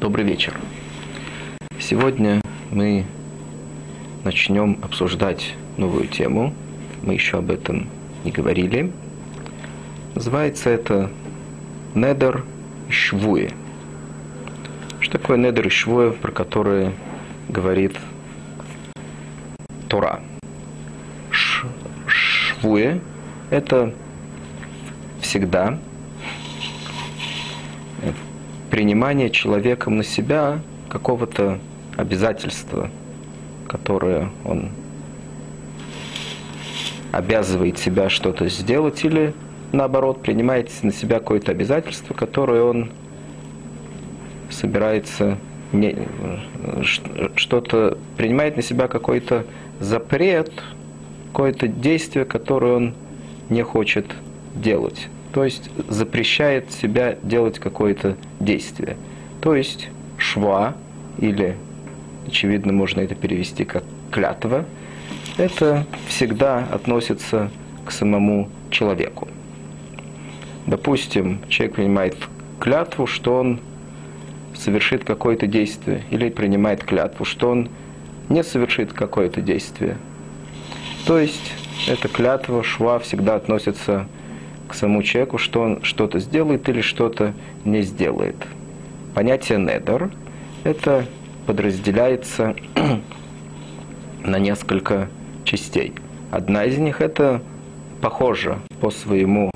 Добрый вечер. Сегодня мы начнем обсуждать новую тему. Мы еще об этом не говорили. Называется это Недер и Швуе. Что такое Недер и Швуе, про которые говорит Тора? Ш швуе – это всегда принимание человеком на себя какого-то обязательства, которое он обязывает себя что-то сделать, или наоборот принимает на себя какое-то обязательство, которое он собирается не, что-то принимает на себя какой-то запрет, какое-то действие, которое он не хочет делать. То есть запрещает себя делать какое-то действие. То есть шва, или, очевидно, можно это перевести как клятва, это всегда относится к самому человеку. Допустим, человек принимает клятву, что он совершит какое-то действие, или принимает клятву, что он не совершит какое-то действие. То есть эта клятва, шва всегда относится к самому человеку, что он что-то сделает или что-то не сделает. Понятие недер – это подразделяется на несколько частей. Одна из них – это похоже по своему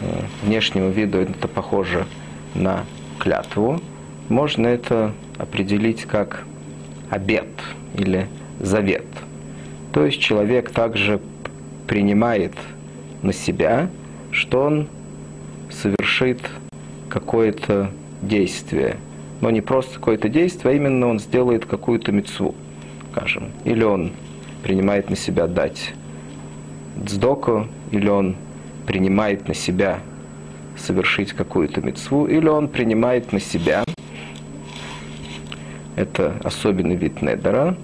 э, внешнему виду, это похоже на клятву. Можно это определить как обет или завет. То есть человек также принимает на себя, что он совершит какое-то действие. Но не просто какое-то действие, а именно он сделает какую-то мецву, скажем. Или он принимает на себя дать дздоку, или он принимает на себя совершить какую-то мецву, или он принимает на себя, это особенный вид недера,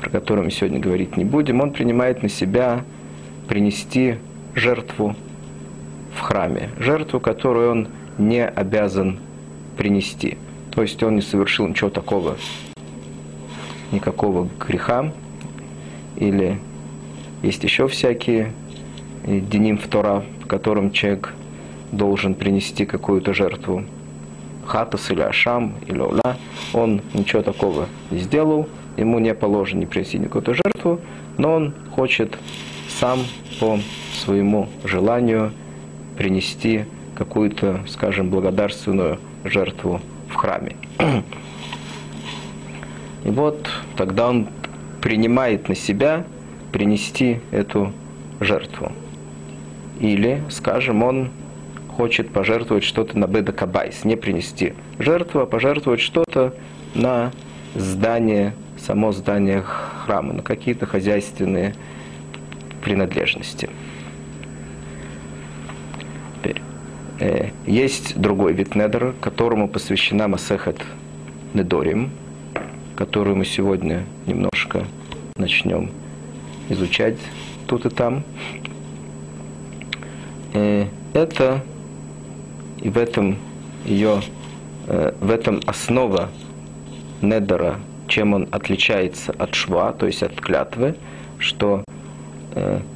про который мы сегодня говорить не будем, он принимает на себя принести жертву в храме, жертву, которую он не обязан принести. То есть он не совершил ничего такого, никакого греха, или есть еще всякие деним в Тора, в котором человек должен принести какую-то жертву. Хатас или Ашам или Ола, он ничего такого не сделал, ему не положено не принести никакую жертву, но он хочет сам по своему желанию принести какую-то, скажем, благодарственную жертву в храме. И вот тогда он принимает на себя принести эту жертву. Или, скажем, он хочет пожертвовать что-то на Беда Кабайс, не принести жертву, а пожертвовать что-то на здание, само здание храма, на какие-то хозяйственные принадлежности. Теперь. Э, есть другой вид недера, которому посвящена Масехет Недорим, которую мы сегодня немножко начнем изучать тут и там. Э, это и в этом ее, э, в этом основа недера, чем он отличается от шва, то есть от клятвы, что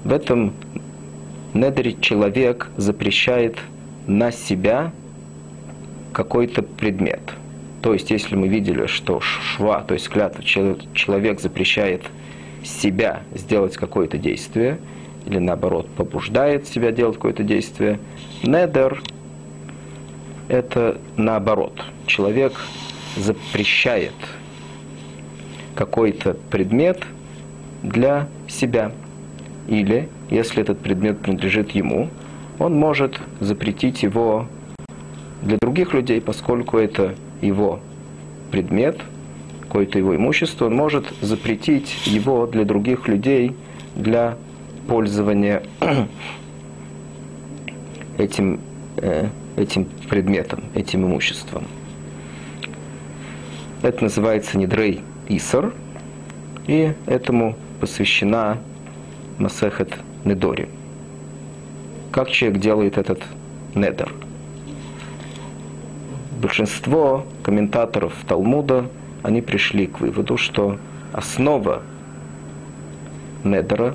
в этом недере человек запрещает на себя какой-то предмет. То есть, если мы видели, что шва, то есть клятва, человек запрещает себя сделать какое-то действие, или наоборот, побуждает себя делать какое-то действие, недер – это наоборот. Человек запрещает какой-то предмет для себя – или, если этот предмет принадлежит ему, он может запретить его для других людей, поскольку это его предмет, какое-то его имущество, он может запретить его для других людей для пользования этим, э, этим предметом, этим имуществом. Это называется Недрей Исар, и этому посвящена Масехет Недори. Как человек делает этот недер? большинство комментаторов Талмуда, они пришли к выводу, что основа Недера,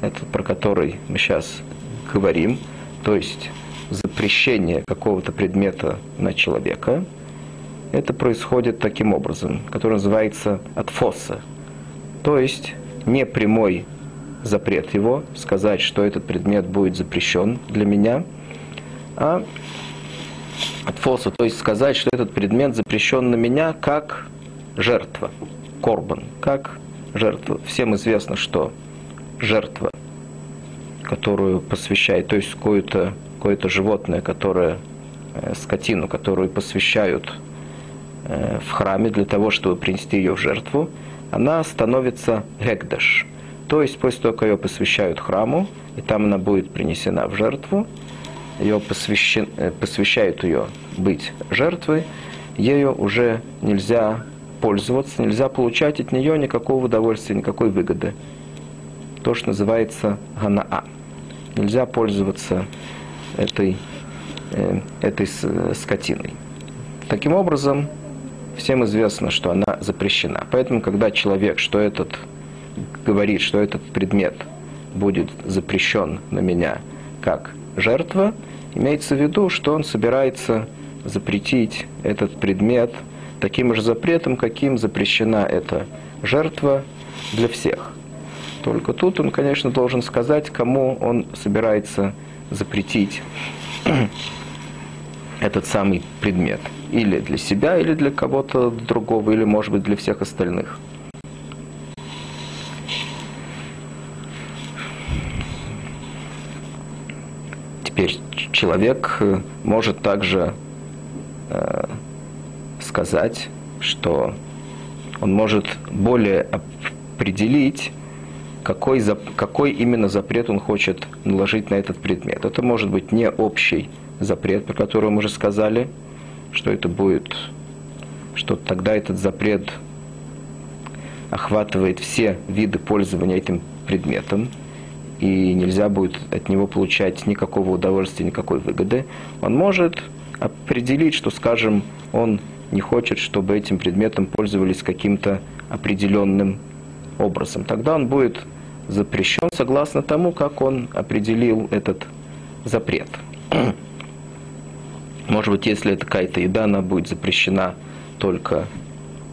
это про который мы сейчас говорим, то есть запрещение какого-то предмета на человека, это происходит таким образом, который называется отфоса. То есть не прямой запрет его, сказать, что этот предмет будет запрещен для меня, а отфоса, то есть сказать, что этот предмет запрещен на меня как жертва, корбан, как жертва. Всем известно, что жертва, которую посвящает, то есть какое-то какое животное, которое, э, скотину, которую посвящают э, в храме для того, чтобы принести ее в жертву, она становится гекдаш. То есть после того, как ее посвящают храму, и там она будет принесена в жертву, ее посвящен, э, посвящают ее быть жертвой, ею уже нельзя пользоваться, нельзя получать от нее никакого удовольствия, никакой выгоды. То, что называется ганаа. Нельзя пользоваться этой, э, этой скотиной. Таким образом, всем известно, что она запрещена. Поэтому, когда человек, что этот говорит, что этот предмет будет запрещен на меня как жертва, имеется в виду, что он собирается запретить этот предмет таким же запретом, каким запрещена эта жертва для всех. Только тут он, конечно, должен сказать, кому он собирается запретить этот самый предмет. Или для себя, или для кого-то другого, или, может быть, для всех остальных. Теперь человек э, может также э, сказать, что он может более определить, какой, какой именно запрет он хочет наложить на этот предмет. Это может быть не общий запрет, про который мы уже сказали, что это будет, что тогда этот запрет охватывает все виды пользования этим предметом, и нельзя будет от него получать никакого удовольствия, никакой выгоды. Он может определить, что, скажем, он не хочет, чтобы этим предметом пользовались каким-то определенным образом. Тогда он будет запрещен согласно тому, как он определил этот запрет. Может быть, если это какая-то еда, она будет запрещена только...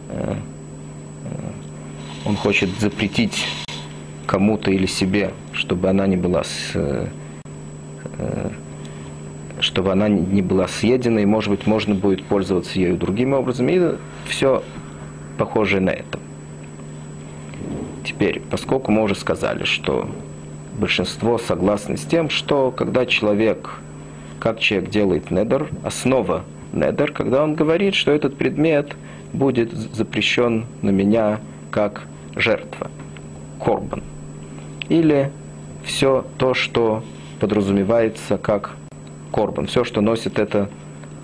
Э, э, он хочет запретить кому-то или себе, чтобы она не была с, э, э чтобы она не была съедена, и, может быть, можно будет пользоваться ею другим образом, и все похожее на это. Теперь, поскольку мы уже сказали, что большинство согласны с тем, что когда человек, как человек делает недер, основа недер, когда он говорит, что этот предмет будет запрещен на меня как жертва, корбан. Или все то, что подразумевается как корбан, все, что носит это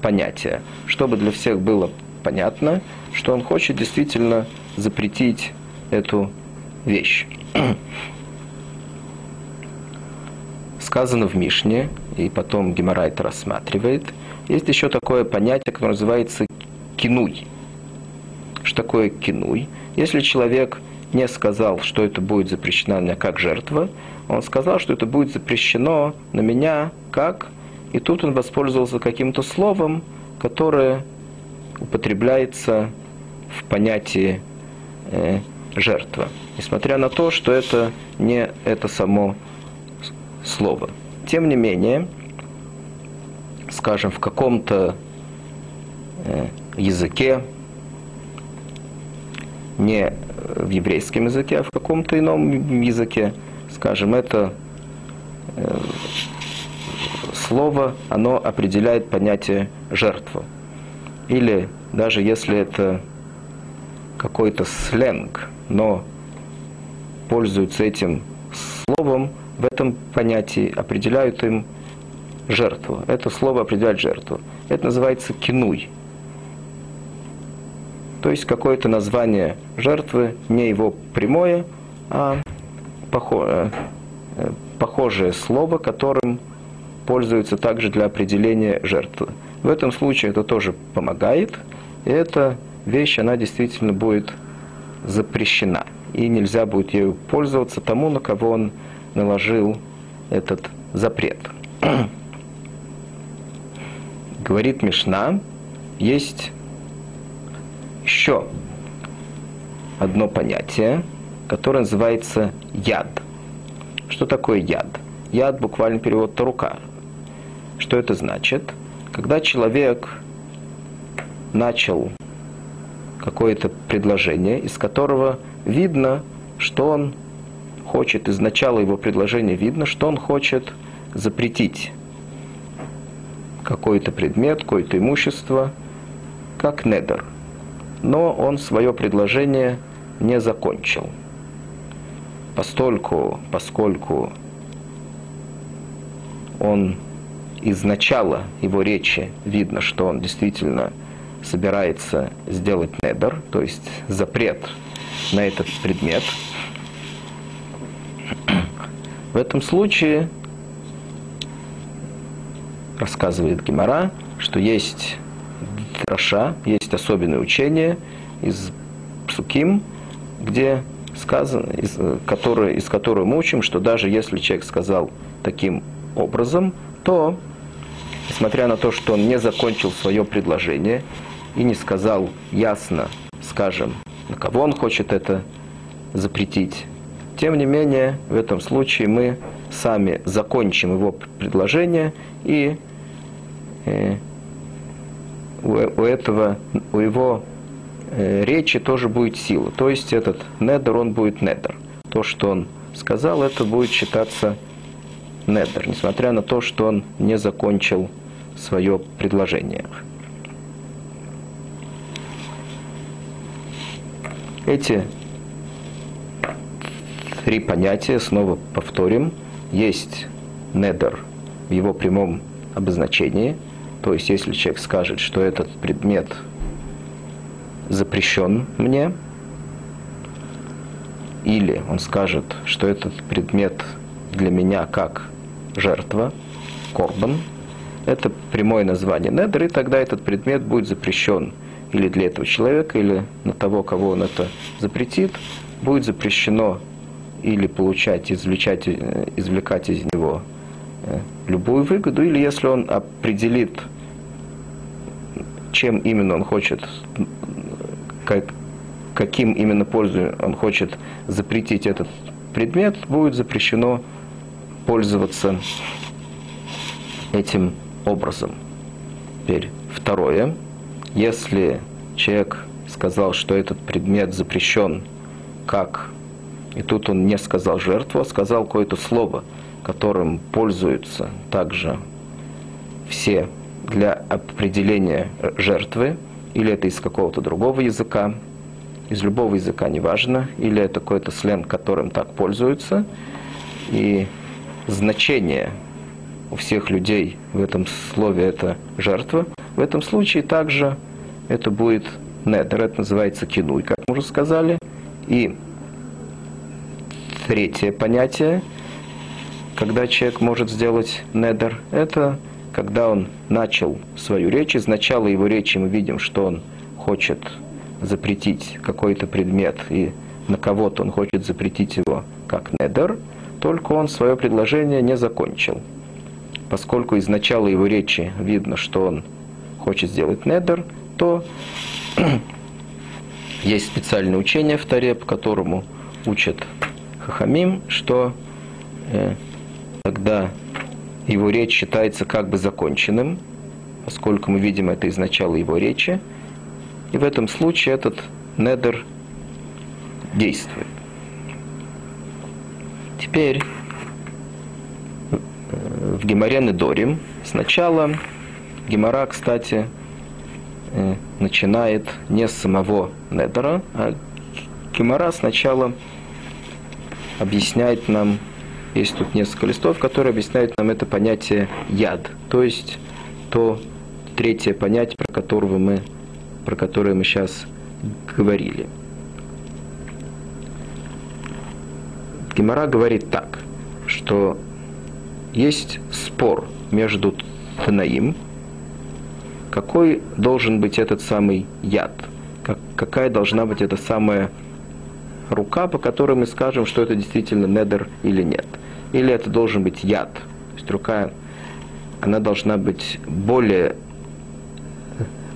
понятие. Чтобы для всех было понятно, что он хочет действительно запретить эту вещь. Сказано в Мишне, и потом Геморрайт рассматривает, есть еще такое понятие, которое называется кинуй. Что такое кинуй? Если человек не сказал, что это будет запрещено на меня как жертва, он сказал, что это будет запрещено на меня как и тут он воспользовался каким-то словом, которое употребляется в понятии э, жертва, несмотря на то, что это не это само слово. Тем не менее, скажем, в каком-то э, языке, не в еврейском языке, а в каком-то ином языке, скажем, это э, слово, оно определяет понятие жертвы. Или даже если это какой-то сленг, но пользуются этим словом, в этом понятии определяют им жертву. Это слово определяет жертву. Это называется кинуй. То есть какое-то название жертвы, не его прямое, а похожее, э, похожее слово, которым пользуются также для определения жертвы. В этом случае это тоже помогает. И эта вещь, она действительно будет запрещена. И нельзя будет ею пользоваться тому, на кого он наложил этот запрет. Говорит Мишна, есть еще одно понятие, которое называется яд. Что такое яд? Яд буквально перевод рука. Что это значит? Когда человек начал какое-то предложение, из которого видно, что он хочет, из начала его предложения видно, что он хочет запретить какой-то предмет, какое-то имущество, как недер. Но он свое предложение не закончил. Постольку, поскольку он из начала его речи видно, что он действительно собирается сделать недер, то есть запрет на этот предмет. В этом случае рассказывает Гимара, что есть дроша, есть особенное учение из Псуким, где сказано, из, которое, из которого мы учим, что даже если человек сказал таким образом, то, несмотря на то, что он не закончил свое предложение и не сказал ясно, скажем, на кого он хочет это запретить, тем не менее, в этом случае мы сами закончим его предложение и э, у, у этого, у его э, речи тоже будет сила. То есть этот недер, он будет недер. То, что он сказал, это будет считаться недер, несмотря на то, что он не закончил свое предложение. Эти три понятия, снова повторим, есть недер в его прямом обозначении, то есть если человек скажет, что этот предмет запрещен мне, или он скажет, что этот предмет для меня как жертва, корбан, это прямое название недер, и тогда этот предмет будет запрещен или для этого человека, или на того, кого он это запретит, будет запрещено или получать, извлекать, э, извлекать из него любую выгоду, или если он определит, чем именно он хочет, как, каким именно пользу он хочет запретить этот предмет, будет запрещено пользоваться этим образом. Теперь второе. Если человек сказал, что этот предмет запрещен как и тут он не сказал жертву, а сказал какое-то слово, которым пользуются также все для определения жертвы, или это из какого-то другого языка, из любого языка, неважно, или это какой-то сленг, которым так пользуются. И значение у всех людей в этом слове это жертва. В этом случае также это будет недер, это называется кинуй, как мы уже сказали. И Третье понятие, когда человек может сделать недер, это когда он начал свою речь. Из начала его речи мы видим, что он хочет запретить какой-то предмет, и на кого-то он хочет запретить его как недер, только он свое предложение не закончил. Поскольку из начала его речи видно, что он хочет сделать недер, то есть специальное учение в Таре, по которому учат Хахамим, что э, тогда его речь считается как бы законченным, поскольку мы видим это из начала его речи, и в этом случае этот недер действует. Теперь э, в Геморе Недорим сначала Гемора, кстати, э, начинает не с самого Недера, а Гемора сначала объясняет нам, есть тут несколько листов, которые объясняют нам это понятие яд, то есть то третье понятие, про, которого мы, про которое мы сейчас говорили. Гемора говорит так, что есть спор между Танаим, какой должен быть этот самый яд, как, какая должна быть эта самая рука, по которой мы скажем, что это действительно недер или нет. Или это должен быть яд. То есть рука, она должна быть более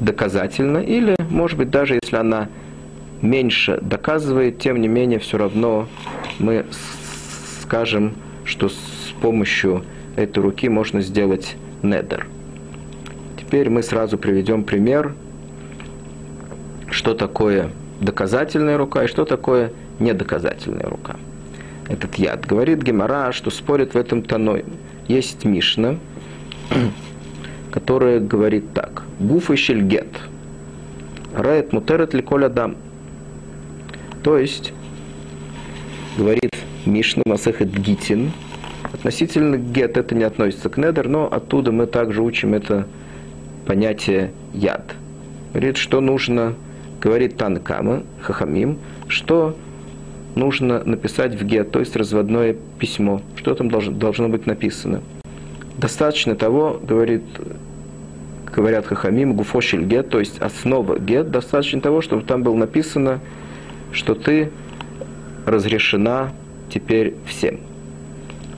доказательна, или, может быть, даже если она меньше доказывает, тем не менее, все равно мы скажем, что с помощью этой руки можно сделать недер. Теперь мы сразу приведем пример, что такое доказательная рука и что такое недоказательная рука. Этот яд. Говорит Гемора, что спорит в этом тоной. Есть Мишна, которая говорит так. Гуф и шельгет. Рает мутерет ли коля дам. То есть, говорит Мишна Масехет Гитин, относительно гет это не относится к недер, но оттуда мы также учим это понятие яд. Говорит, что нужно, говорит Танкама, Хахамим, что нужно написать в гет, то есть разводное письмо. Что там должно, должно быть написано? Достаточно того, говорит, говорят Хахамим, гуфошель гет, то есть основа гет, достаточно того, чтобы там было написано, что ты разрешена теперь всем.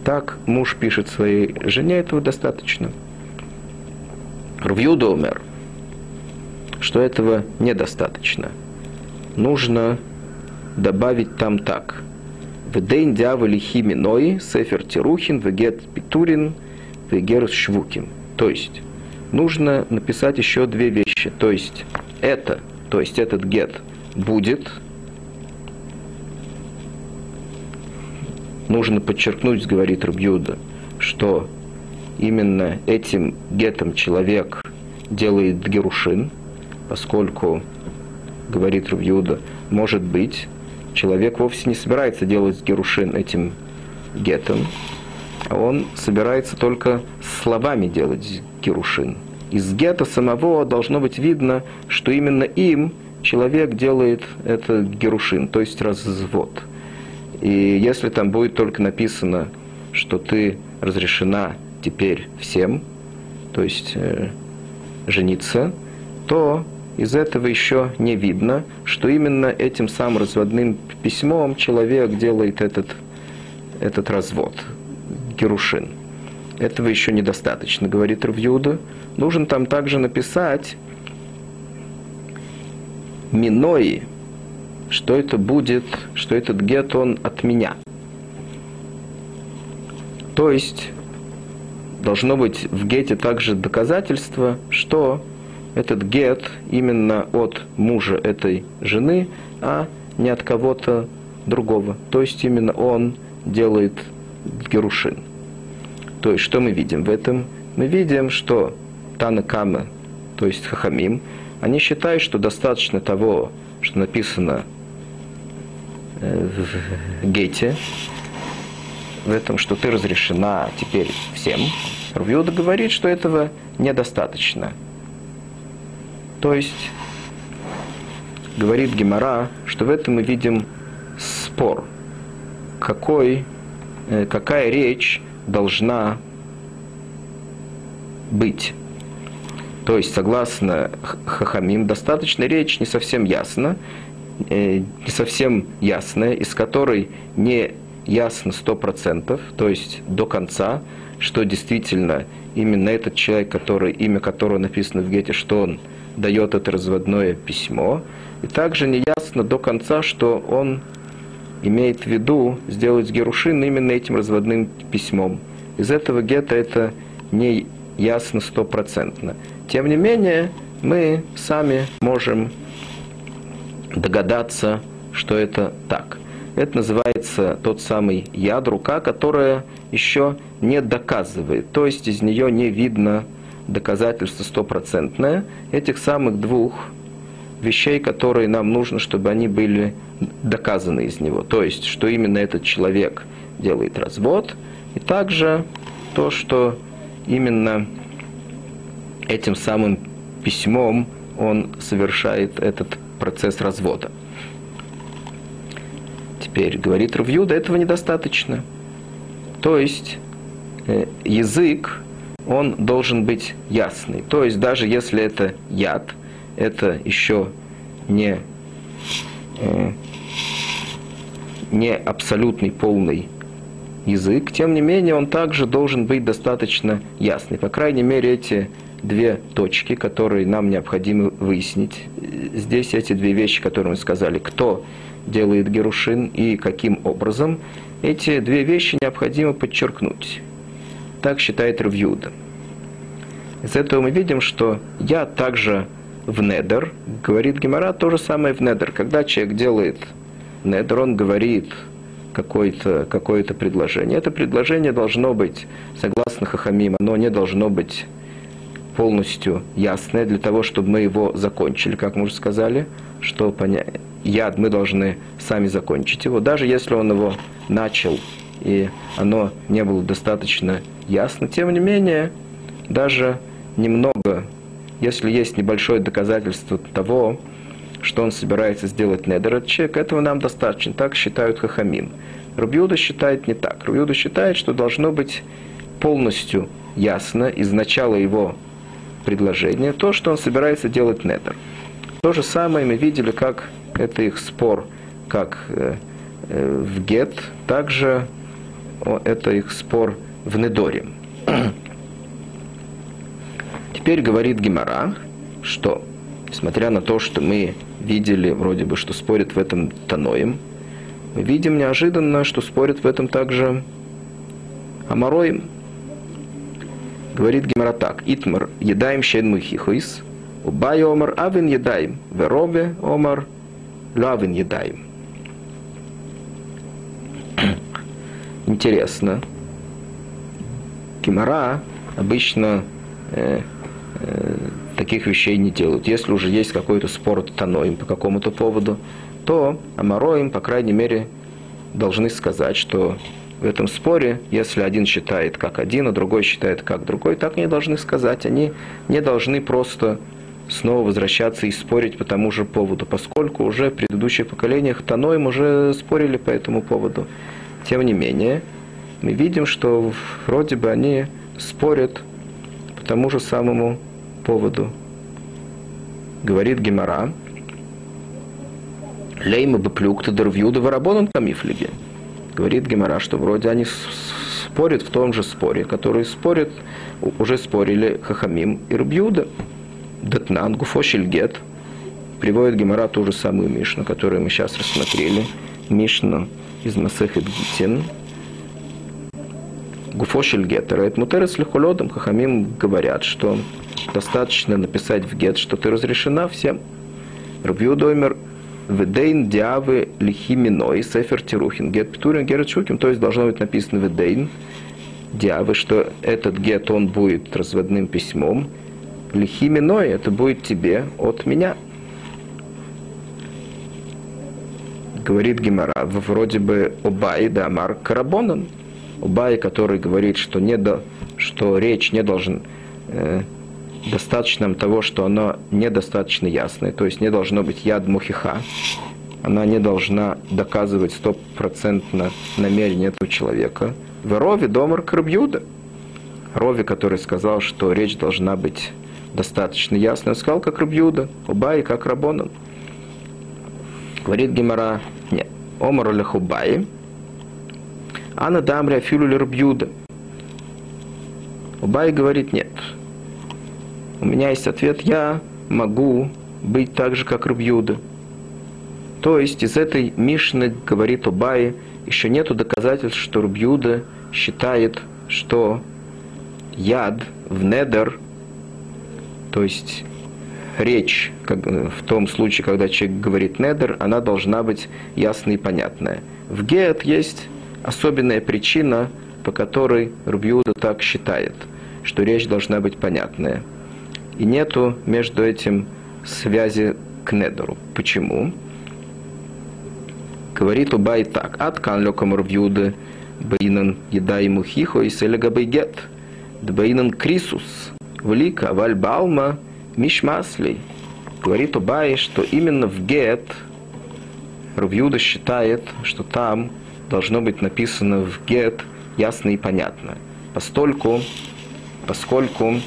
Так муж пишет своей жене, этого достаточно. Рвью умер, что этого недостаточно. Нужно добавить там так. Вдейн дьяволи химиной, сефер тирухин, вегет питурин, вегер швукин. То есть, нужно написать еще две вещи. То есть, это, то есть этот гет будет, нужно подчеркнуть, говорит Рубьюда, что именно этим гетом человек делает герушин, поскольку, говорит Рубьюда, может быть, человек вовсе не собирается делать герушин этим гетом, а он собирается только словами делать герушин. Из гета самого должно быть видно, что именно им человек делает это герушин, то есть развод. И если там будет только написано, что ты разрешена теперь всем, то есть э, жениться, то из этого еще не видно, что именно этим самым разводным письмом человек делает этот, этот развод, Герушин. Этого еще недостаточно, говорит Равьюда. Нужно там также написать Минои, что это будет, что этот гет, он от меня. То есть, должно быть в гете также доказательство, что этот гет именно от мужа этой жены, а не от кого-то другого. То есть именно он делает герушин. То есть что мы видим в этом? Мы видим, что Танакама, то есть Хахамим, они считают, что достаточно того, что написано э, в гете, в этом, что ты разрешена теперь всем. Рувиуда говорит, что этого недостаточно. То есть, говорит Гемора, что в этом мы видим спор, какой, э, какая речь должна быть. То есть, согласно Хахамим, достаточно речь не совсем ясна, э, не совсем ясная, из которой не ясно сто процентов, то есть до конца, что действительно именно этот человек, который, имя которого написано в Гете, что он дает это разводное письмо. И также не ясно до конца, что он имеет в виду сделать Герушин именно этим разводным письмом. Из этого гетто это не ясно стопроцентно. Тем не менее, мы сами можем догадаться, что это так. Это называется тот самый яд, рука, которая еще не доказывает. То есть из нее не видно доказательство стопроцентное этих самых двух вещей, которые нам нужно, чтобы они были доказаны из него. То есть, что именно этот человек делает развод, и также то, что именно этим самым письмом он совершает этот процесс развода. Теперь, говорит Равьюда, этого недостаточно. То есть, э, язык он должен быть ясный. То есть даже если это яд, это еще не, э, не абсолютный полный язык, тем не менее он также должен быть достаточно ясный. По крайней мере, эти две точки, которые нам необходимо выяснить. Здесь эти две вещи, которые мы сказали, кто делает Герушин и каким образом, эти две вещи необходимо подчеркнуть. Так считает Равьюда. Из этого мы видим, что я также в недер, говорит Гемора, то же самое в недер. Когда человек делает недер, он говорит какое-то какое предложение. Это предложение должно быть, согласно Хахамим, оно не должно быть полностью ясное для того, чтобы мы его закончили, как мы уже сказали, что поня... яд мы должны сами закончить его, даже если он его начал и оно не было достаточно ясно, тем не менее, даже немного, если есть небольшое доказательство того, что он собирается сделать недер от человека, этого нам достаточно. Так считают Хахамим. Рубиуда считает не так. Рубиуда считает, что должно быть полностью ясно из начала его предложения то, что он собирается делать недер. То же самое мы видели, как это их спор, как э, э, в Гет, также это их спор в Недоре. Теперь говорит Гимара, что, несмотря на то, что мы видели вроде бы, что спорят в этом Таноем, мы видим неожиданно, что спорят в этом также Амароим. Говорит Гимара так. Итмар едаем щен мухихуис, убай омар авин едаем, веробе омар лавин едаем. Интересно. Гимара обычно э, э, таких вещей не делают. Если уже есть какой-то спор таноим по какому-то поводу, то амароим, по крайней мере, должны сказать, что в этом споре, если один считает как один, а другой считает как другой, так они должны сказать. Они не должны просто снова возвращаться и спорить по тому же поводу, поскольку уже в предыдущих поколениях Таноим уже спорили по этому поводу. Тем не менее, мы видим, что вроде бы они спорят по тому же самому поводу. Говорит Гемара, Лейма баплюкта дервьюда варабонан камифлиге. Говорит Гемара, что вроде они спорят в том же споре, который спорят, уже спорили Хахамим и Рубьюда. Датнан, Гуфошельгет. Приводит Гемара ту же самую Мишну, которую мы сейчас рассмотрели. Мишну из Масехет Гитин. Гуфошель гетера. Это мутерес лихолодом. Хахамим говорят, что достаточно написать в гет, что ты разрешена всем. Рубью доймер Ведейн диавы лихиминой сефер тирухин. Гет птурин герет шуким. То есть должно быть написано ведейн диавы, что этот гет, он будет разводным письмом. Лихиминой, это будет тебе от меня. Говорит Гимара, вроде бы Обай да Амар Карабонан. Обай, который говорит, что, не до, что речь не должен э, достаточно того, что оно недостаточно ясное, то есть не должно быть яд мухиха, она не должна доказывать стопроцентно намерение этого человека. В Рове Домар Крабьюда, Рове, который сказал, что речь должна быть достаточно ясной, сказал, как Рабьюда, Убай, как Рабонан. Говорит Гимара, нет, Омар Лехубай, Ана Дамри Афилу Рабьюда. Убай говорит, нет, у меня есть ответ, я могу быть так же, как Рубьюда. То есть из этой Мишны, говорит Убай, еще нету доказательств, что Рубьюда считает, что яд в недер, то есть речь как, в том случае, когда человек говорит недер, она должна быть ясной и понятная. В гет есть особенная причина, по которой Рубьюда так считает, что речь должна быть понятная. И нету между этим связи к недору. Почему? Говорит Убай так. От кан лекам рвьюды баинан еда ему хихо и селега байгет. Дбаинан крисус. Влика вальбалма мишмаслей. Говорит Убай, что именно в гет Рувьюда считает, что там должно быть написано в гет ясно и понятно. Постольку поскольку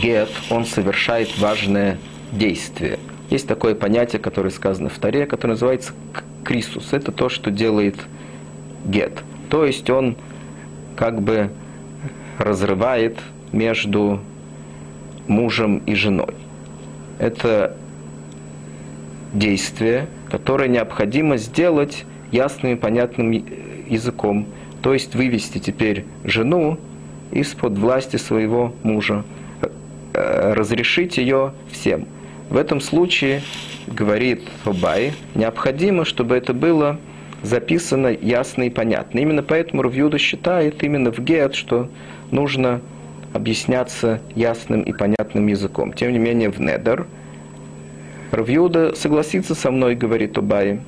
гет, он совершает важное действие. Есть такое понятие, которое сказано в Таре, которое называется крисус. Это то, что делает гет. То есть он как бы разрывает между мужем и женой. Это действие, которое необходимо сделать ясным и понятным языком. То есть вывести теперь жену из-под власти своего мужа, э, разрешить ее всем. В этом случае, говорит Обай, необходимо, чтобы это было записано ясно и понятно. Именно поэтому Рувьюда считает именно в Гет, что нужно объясняться ясным и понятным языком. Тем не менее, в Недер Равьюда согласится со мной, говорит Убай,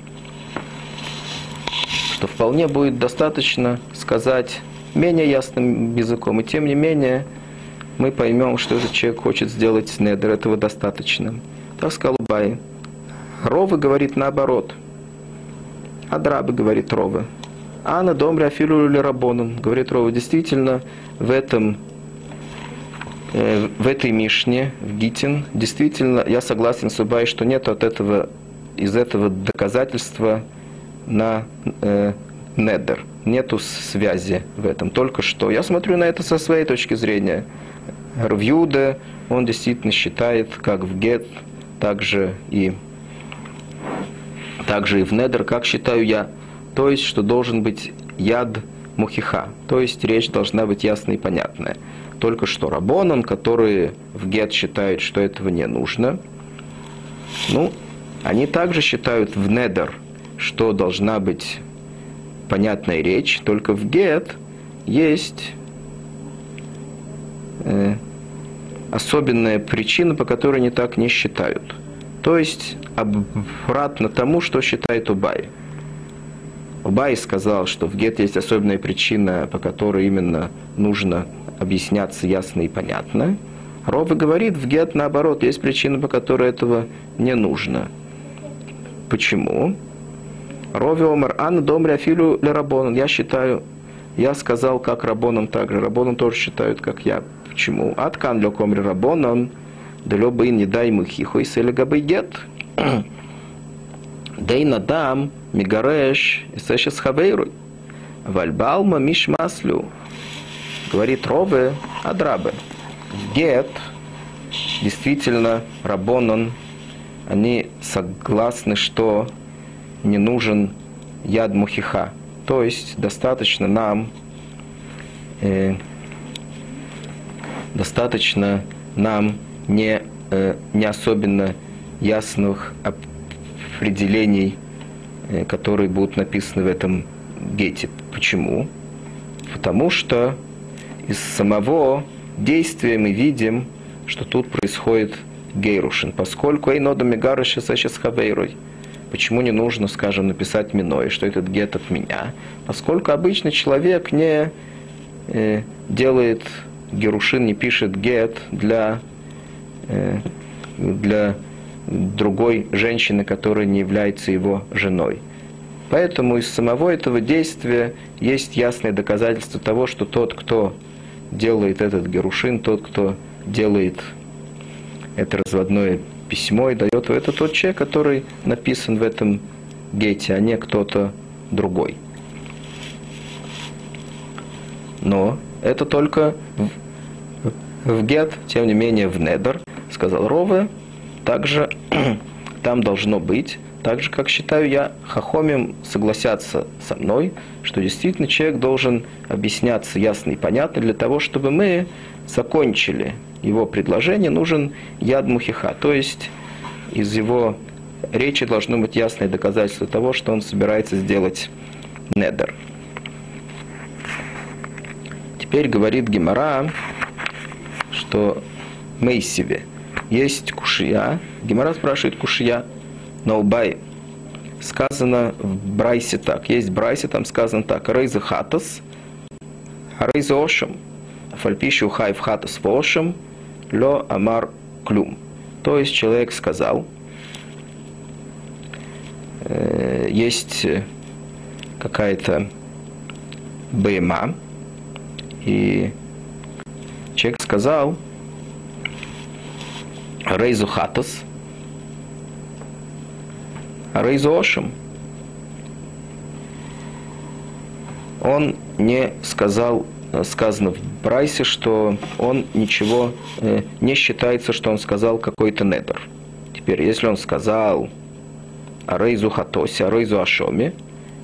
что вполне будет достаточно сказать менее ясным языком. И тем не менее, мы поймем, что этот человек хочет сделать с Недер. Этого достаточно. Так сказал Убай. Ровы говорит наоборот. Адрабы говорит Ровы. А на домре афилу или рабоном, говорит Рова. Действительно, в этом Э, в этой Мишне, в Гитин, действительно, я согласен с Убай, что нет от этого, из этого доказательства на э, недер. Нету связи в этом. Только что. Я смотрю на это со своей точки зрения. Рвьюда, он действительно считает, как в Гет, так же и, также и в Недер, как считаю я. То есть, что должен быть яд мухиха. То есть, речь должна быть ясная и понятная только что Рабонан, которые в Гет считают, что этого не нужно. Ну, они также считают в Недер, что должна быть понятная речь, только в Гет есть э, особенная причина, по которой они так не считают. То есть обратно тому, что считает Убай. Убай сказал, что в Гет есть особенная причина, по которой именно нужно объясняться ясно и понятно. Рова говорит, в гет наоборот, есть причина, по которой этого не нужно. Почему? Рови омар ан домри афилу ле рабонан. Я считаю, я сказал, как рабонам также. Рабонам тоже считают, как я. Почему? Аткан ле комри рабонан, да ле не дай мы хихой сели габы гет. Дей надам мигареш и сэшес хавейруй. Вальбалма мишмаслю говорит Робе Адрабе. Гет, действительно, Рабонан, они согласны, что не нужен яд мухиха. То есть достаточно нам, э, достаточно нам не, э, не особенно ясных определений, э, которые будут написаны в этом гете. Почему? Потому что из самого действия мы видим, что тут происходит гейрушин, поскольку эйнода мегаруша сейчас хавейрой. Почему не нужно, скажем, написать миной, что этот гет от меня? Поскольку обычный человек не э, делает герушин, не пишет гет для, э, для другой женщины, которая не является его женой. Поэтому из самого этого действия есть ясное доказательство того, что тот, кто делает этот Герушин, тот, кто делает это разводное письмо и дает его, это тот человек, который написан в этом гете, а не кто-то другой. Но это только в, в гет, тем не менее в недер, сказал Рове, также там должно быть так же, как считаю я, хахомим согласятся со мной, что действительно человек должен объясняться ясно и понятно для того, чтобы мы закончили его предложение, нужен яд мухиха, то есть из его речи должно быть ясное доказательство того, что он собирается сделать недер. Теперь говорит Гемора, что Мейсиве есть кушия. Гемора спрашивает кушия, но Убай сказано в Брайсе так. Есть Брайсе, там сказано так. Рейза хатас, рейза ошем, фальпищу хай в хатас вошем, ло амар клюм. То есть человек сказал, э, есть какая-то бейма, и человек сказал Рейзу Хатас, Рейзу Ошим. Он не сказал, сказано в Брайсе, что он ничего э, не считается, что он сказал какой-то недр. Теперь, если он сказал Рейзу Хатосе, Рейзу Ашоме,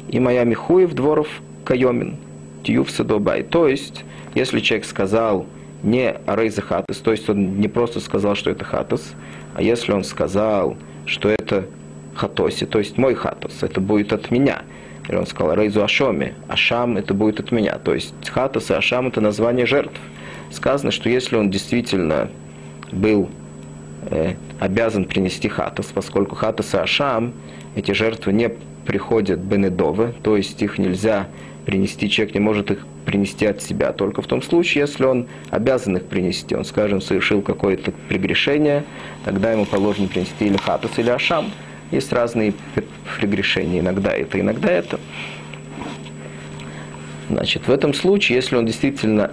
и моя Михуев дворов Кайомин, Тиюв Садобай. То есть, если человек сказал не Рейза Хатас, то есть он не просто сказал, что это Хатас, а если он сказал, что это Хатоси, то есть мой Хатас, это будет от меня. Или он сказал Рейзу Ашоме, Ашам это будет от меня. То есть Хатас и Ашам это название жертв. Сказано, что если он действительно был э, обязан принести Хатас, поскольку Хатас и Ашам, эти жертвы не приходят Бенедовы, то есть их нельзя принести, человек не может их принести от себя, только в том случае, если он обязан их принести. Он, скажем, совершил какое-то прегрешение, тогда ему положено принести или хатус, или ашам. Есть разные прегрешения, иногда это, иногда это. Значит, в этом случае, если он действительно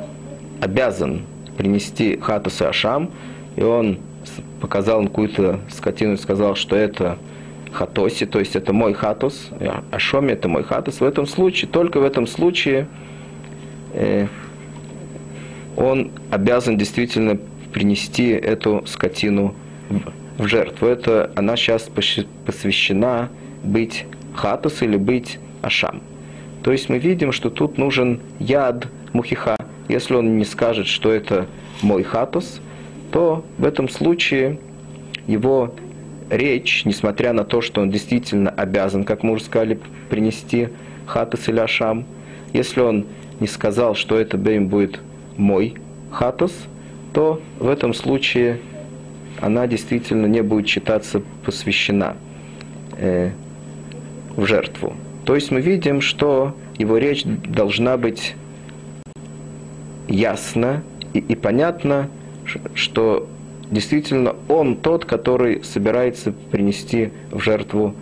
обязан принести хатус и ашам, и он показал какую-то скотину и сказал, что это хатоси, то есть это мой хатус, ашоми это мой хатус. В этом случае, только в этом случае э, он обязан действительно принести эту скотину в, в жертву. Это она сейчас посвящена быть хатус или быть ашам. То есть мы видим, что тут нужен яд мухиха. Если он не скажет, что это мой хатус, то в этом случае его речь, несмотря на то, что он действительно обязан, как мы уже сказали, принести хатас или ашам, если он не сказал, что это бейм будет мой хатас, то в этом случае она действительно не будет считаться посвящена э, в жертву. То есть мы видим, что его речь должна быть ясна и, и понятна, что действительно он тот, который собирается принести в жертву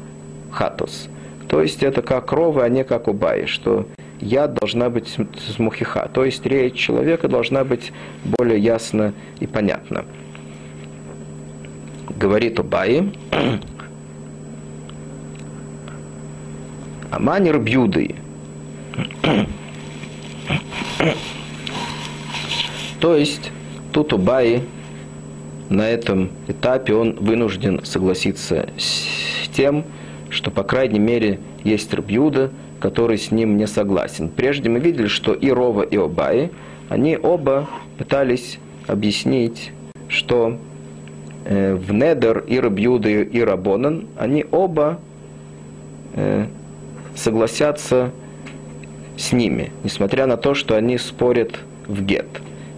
хатус. То есть это как ровы, а не как убаи, что я должна быть с мухиха. То есть речь человека должна быть более ясна и понятна. Говорит Убаи, Аманир бьюды. То есть тут Убаи на этом этапе он вынужден согласиться с тем, что, по крайней мере, есть Рабьюда, который с ним не согласен. Прежде мы видели, что и Рова, и Обаи, они оба пытались объяснить, что э, в Недер и Рабьюда, и Рабонан, они оба э, согласятся с ними, несмотря на то, что они спорят в гет.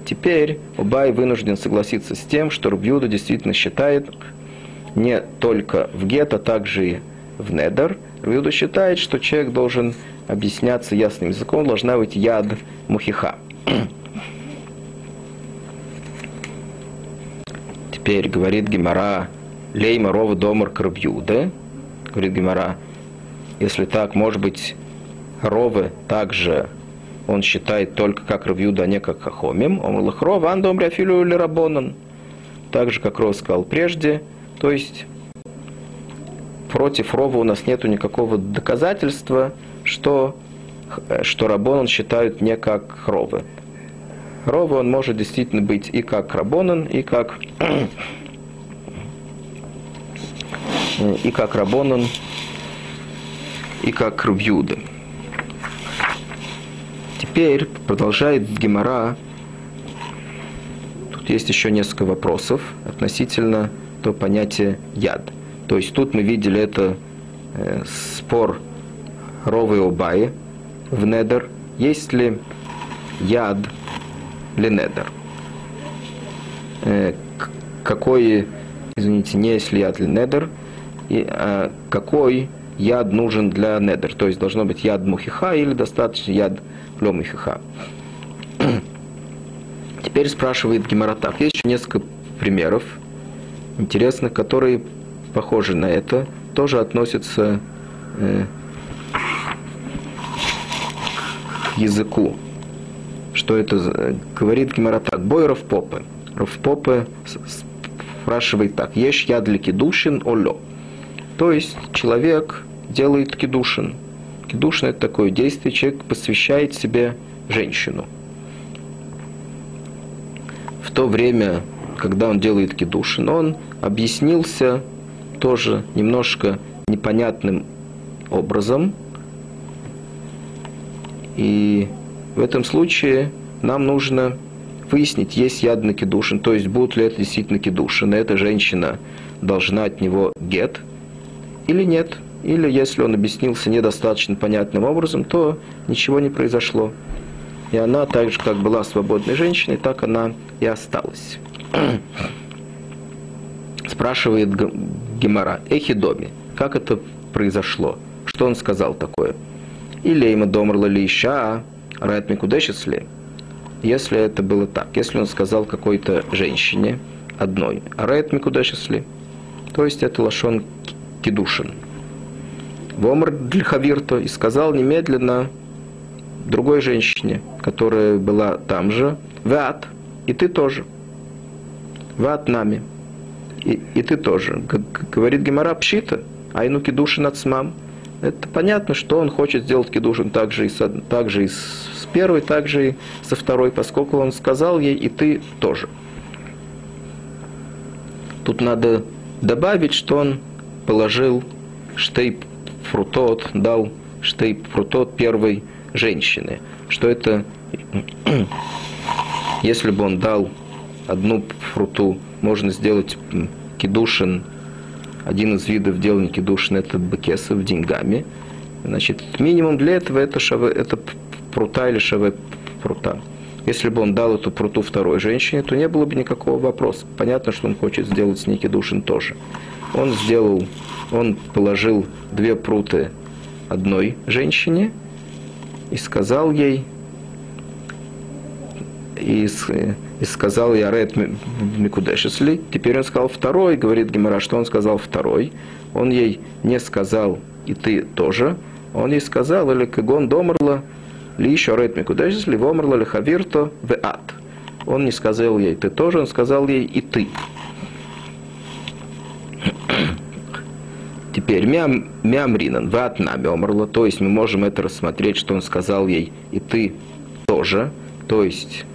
Теперь Убай вынужден согласиться с тем, что Рубьюда действительно считает не только в гет, а также и в недер. Рубьюда считает, что человек должен объясняться ясным языком, должна быть яд мухиха. Теперь говорит Гимара, лейма рова домар крабьюда, говорит Гимара, если так, может быть, ровы также он считает только как Равьюда, а не как Хахомим. Он лахро ван домри афилю рабонан. Так же, как Ров сказал прежде. То есть против Рова у нас нет никакого доказательства, что, что Рабонан считают не как Ровы. Ровы он может действительно быть и как Рабонан, и как и как Рабонан, и как Рубьюда. Теперь продолжает Гемора. Тут есть еще несколько вопросов относительно то понятия яд. То есть тут мы видели это э, спор Ровы и Обаи в Недер. Есть ли яд или Недер? Э, какой, извините, не есть ли яд или Недер, и, а, какой яд нужен для Недер? То есть должно быть яд Мухиха или достаточно яд Лом Хиха. Теперь спрашивает Геморатав. Есть еще несколько примеров интересных, которые похожи на это, тоже относятся э, к языку. Что это говорит Гимара так. Бой Равпопы. Равпопы спрашивает так. Ешь я для кедушин олё. То есть человек делает кедушин. Кедушин это такое действие, человек посвящает себе женщину. В то время, когда он делает кедушин, он объяснился тоже немножко непонятным образом. И в этом случае нам нужно выяснить, есть яд на кедушин, то есть будут ли это действительно кедушин, эта женщина должна от него гет или нет. Или если он объяснился недостаточно понятным образом, то ничего не произошло. И она так же, как была свободной женщиной, так она и осталась. Спрашивает Гемора, Эхидоми, как это произошло? Что он сказал такое? Или ему домрла ли ища, райт микудешесли? Если это было так, если он сказал какой-то женщине одной, райт микудешесли, то есть это лошон кедушин. Вомр Длихавирто и сказал немедленно другой женщине, которая была там же, Ват, и ты тоже. Ват нами. И, и ты тоже. Говорит Гемара Пшита, Айну кедушин от смам. Это понятно, что он хочет сделать кедушин также и, с, также и с первой, также и со второй, поскольку он сказал ей, и ты тоже. Тут надо добавить, что он положил штейп фрутот, дал штейп фрутот первой женщины. Что это, если бы он дал одну фруту, можно сделать кедушин, один из видов делания кедушин это бекесов деньгами. Значит, минимум для этого это, шаве, это прута или шаве прута. Если бы он дал эту пруту второй женщине, то не было бы никакого вопроса. Понятно, что он хочет сделать с ней кедушин тоже. Он сделал, он положил две пруты одной женщине и сказал ей, и, и сказал я Ред Микудешесли. Теперь он сказал второй, говорит Гемора, что он сказал второй. Он ей не сказал, и ты тоже. Он ей сказал, или кагон домерла, ли еще Ред Микудешесли, вомерла ли хавирто в ад. Он не сказал ей, ты тоже, он сказал ей, и ты. Теперь мям, мямринан, вы от нами омрла, то есть мы можем это рассмотреть, что он сказал ей, и ты тоже, то есть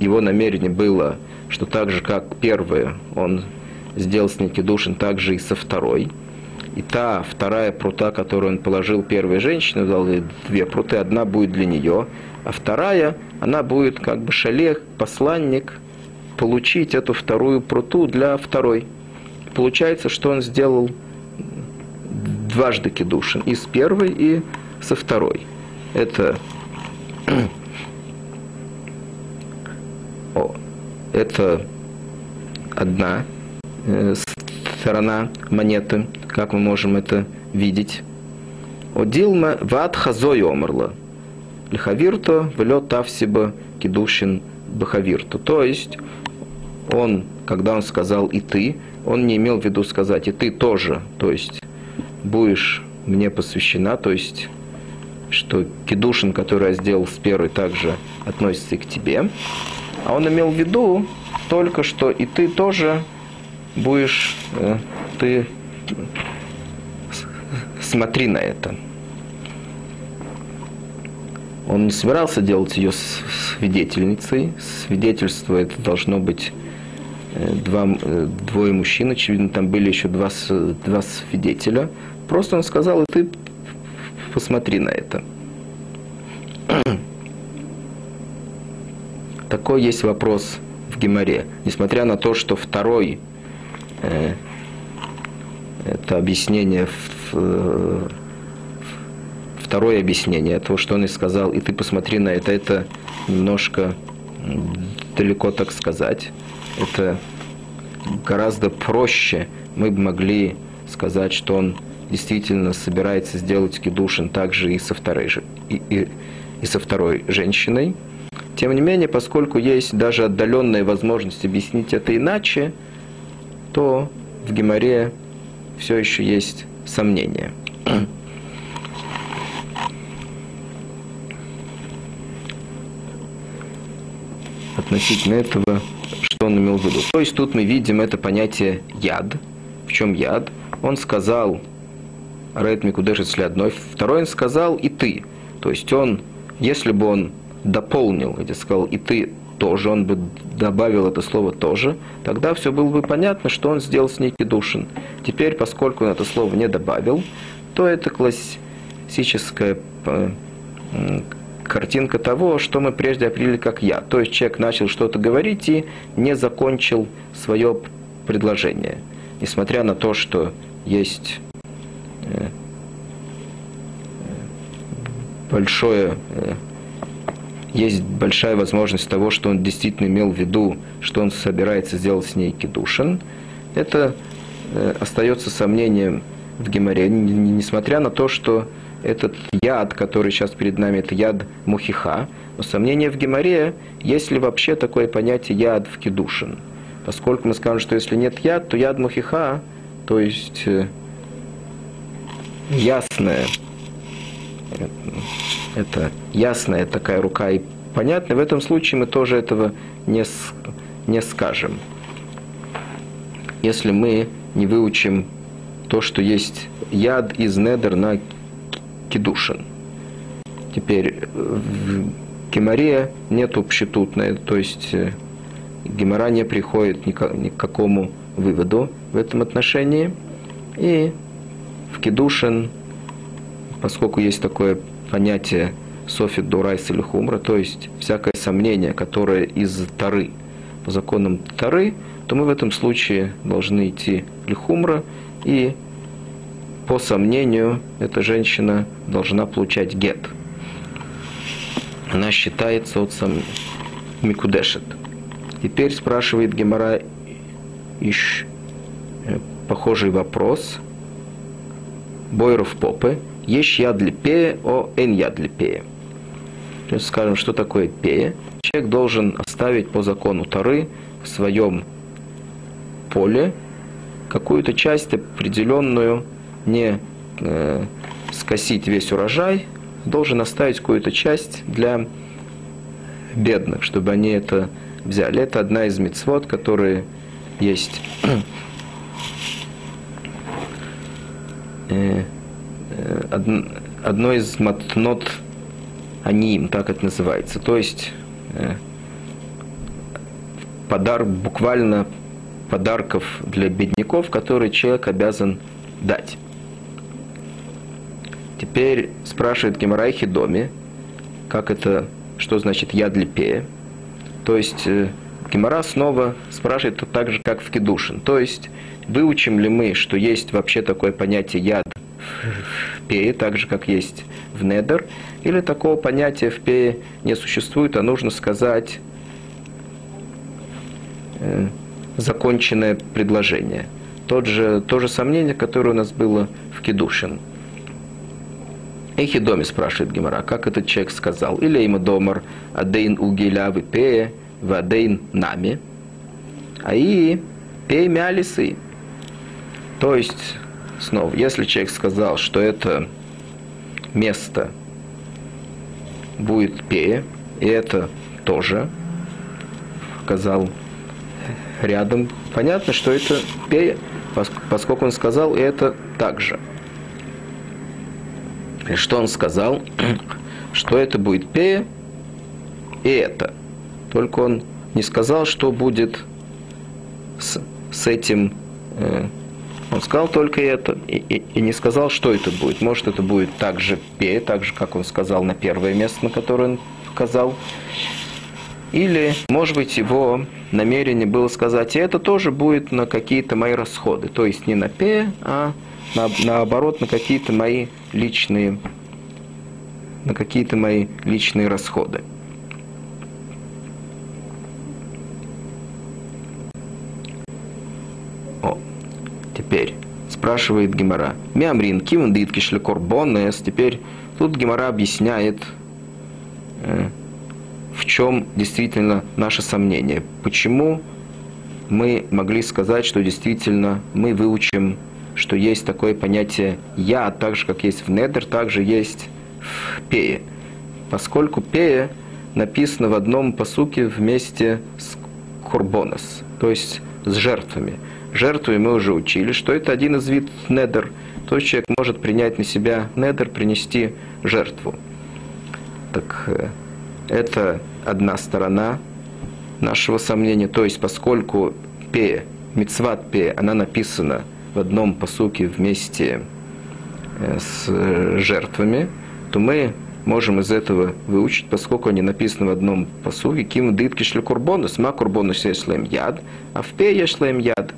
его намерение было, что так же, как первое, он сделал с ней кедушин, так же и со второй. И та вторая прута, которую он положил первой женщине, дал ей две пруты, одна будет для нее, а вторая, она будет как бы шалех, посланник, получить эту вторую пруту для второй. Получается, что он сделал дважды кедушин, и с первой, и со второй. Это, это одна э, сторона монеты, как мы можем это видеть. Одилма ват хазой омерла. Лихавирто влет тавсиба кедушин бахавирто. То есть он, когда он сказал и ты, он не имел в виду сказать и ты тоже. То есть будешь мне посвящена, то есть что кедушин, который я сделал с первой, также относится и к тебе. А он имел в виду только что и ты тоже будешь, э, ты смотри на это. Он не собирался делать ее свидетельницей. Свидетельство это должно быть э, два, э, двое мужчин, очевидно, там были еще два, два свидетеля. Просто он сказал, и ты посмотри на это. Такой есть вопрос в Геморе. Несмотря на то, что второй э, это объяснение э, второе объяснение того, что он и сказал, и ты посмотри на это, это немножко далеко так сказать. Это гораздо проще. Мы бы могли сказать, что он действительно собирается сделать кедушин также и со второй, и, и, и со второй женщиной. Тем не менее, поскольку есть даже отдаленная возможность объяснить это иначе, то в Геморе все еще есть сомнения. относительно этого, что он имел в виду. То есть тут мы видим это понятие яд. В чем яд? Он сказал, Рейд Микудешец одной, второй он сказал и ты. То есть он, если бы он дополнил, где сказал и ты тоже, он бы добавил это слово тоже, тогда все было бы понятно, что он сделал с ней кедушин. Теперь, поскольку он это слово не добавил, то это классическая э, картинка того, что мы прежде определили как я. То есть человек начал что-то говорить и не закончил свое предложение. Несмотря на то, что есть э, большое, э, есть большая возможность того, что он действительно имел в виду, что он собирается сделать с ней кедушин, это э, остается сомнением в Геморе, несмотря на то, что этот яд, который сейчас перед нами, это яд мухиха. Но сомнение в геморе, есть ли вообще такое понятие яд в кедушин. Поскольку мы скажем, что если нет яд, то яд мухиха, то есть э, ясная, это ясная такая рука и понятно, в этом случае мы тоже этого не, не скажем. Если мы не выучим то, что есть яд из недер на кедушин. Теперь в геморе нет общетутной, то есть э, гемора не приходит ни к какому выводу в этом отношении. И в кедушин, поскольку есть такое понятие софит дурайс или хумра, то есть всякое сомнение, которое из Тары, по законам Тары, то мы в этом случае должны идти лихумра и по сомнению, эта женщина должна получать гет. Она считается от сам Микудешет. Теперь спрашивает Гемора ищ э, похожий вопрос. Бойров попы. Есть яд о эн яд липея. Скажем, что такое пея? Человек должен оставить по закону Тары в своем поле какую-то часть определенную не э, скосить весь урожай, должен оставить какую-то часть для бедных, чтобы они это взяли. Это одна из мецвод, которые есть э, одно из матнот аним, так это называется. То есть э, подар, буквально подарков для бедняков, которые человек обязан дать. Теперь спрашивает Геморай Хидоми, как это, что значит яд липея. То есть э, Гемора снова спрашивает так же, как в Кедушин. То есть выучим ли мы, что есть вообще такое понятие яд пее, так же, как есть в недер, или такого понятия в пее не существует, а нужно сказать э, законченное предложение. Тот же, то же сомнение, которое у нас было в Кедушин. Эхи доме спрашивает Гемора, как этот человек сказал? Или ему домар адейн угиля пее, вадейн нами. А и пей мялисы. То есть, снова, если человек сказал, что это место будет пея, и это тоже сказал рядом, понятно, что это пея, поскольку он сказал, и это также. И что он сказал? Что это будет пея и это. Только он не сказал, что будет с, с этим. Э, он сказал только это и, и, и не сказал, что это будет. Может, это будет также пея, так же, как он сказал на первое место, на которое он указал. Или, может быть, его намерение было сказать, и это тоже будет на какие-то мои расходы. То есть не на пея, а на, наоборот, на какие-то мои личные, на какие-то мои личные расходы. Теперь спрашивает Гемора. Мямрин, кивен дитки шликорбонес. Теперь тут Гемора объясняет, э, в чем действительно наше сомнение. Почему мы могли сказать, что действительно мы выучим что есть такое понятие «я», так же, как есть в недер, также есть в пее. Поскольку пее написано в одном посуке вместе с курбонос, то есть с жертвами. Жертвы мы уже учили, что это один из вид недер. То есть человек может принять на себя недер, принести жертву. Так э, это одна сторона нашего сомнения. То есть поскольку пе, мицват пе, она написана в одном посуке вместе э, с жертвами, то мы можем из этого выучить, поскольку они написаны в одном посуге, ким дытки шли курбонус, ма курбонус яд, а в пе ешлем яд.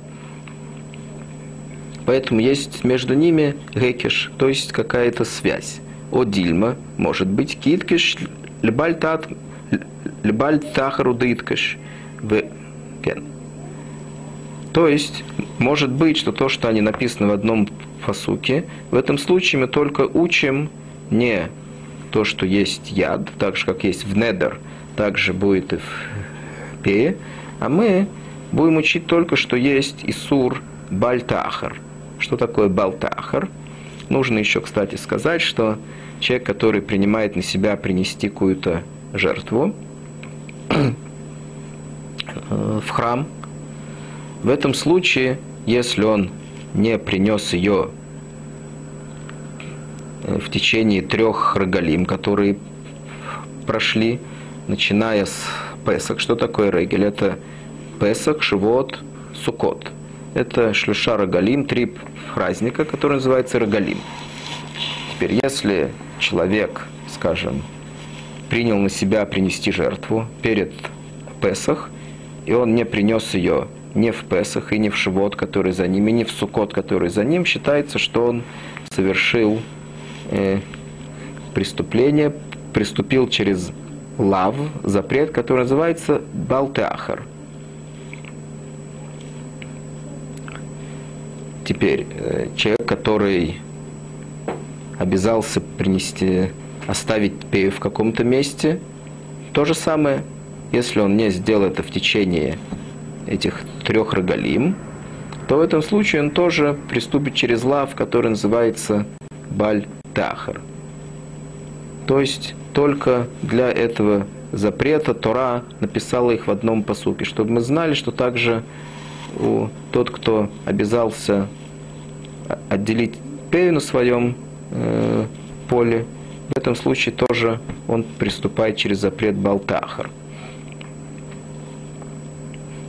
Поэтому есть между ними гекиш, то есть какая-то связь. О дильма может быть киткиш лебаль тахару дыткаш. То есть, может быть, что то, что они написаны в одном фасуке, в этом случае мы только учим не то, что есть яд, так же, как есть в недер, также будет и в пее, а мы будем учить только, что есть Исур Бальтахар. Что такое Балтахар? Нужно еще, кстати, сказать, что человек, который принимает на себя принести какую-то жертву в храм, в этом случае, если он не принес ее Э, в течение трех рогалим, которые прошли, начиная с Песах. Что такое регель? Это Песах, Шивот, Сукот. Это шлюша рогалим, три праздника, которые называются рогалим. Теперь, если человек, скажем, принял на себя принести жертву перед Песах, и он не принес ее не в Песах и не в Шивот, который за ним, и не в Сукот, который за ним, считается, что он совершил э, преступление, приступил через лав, запрет, который называется Балтеахар. Теперь, э, человек, который обязался принести, оставить в каком-то месте, то же самое, если он не сделал это в течение этих трех рогалим, то в этом случае он тоже приступит через лав, который называется Баль Тахар. То есть только для этого запрета Тора написала их в одном посуке, чтобы мы знали, что также у, тот, кто обязался отделить пею на своем э, поле, в этом случае тоже он приступает через запрет Балтахар.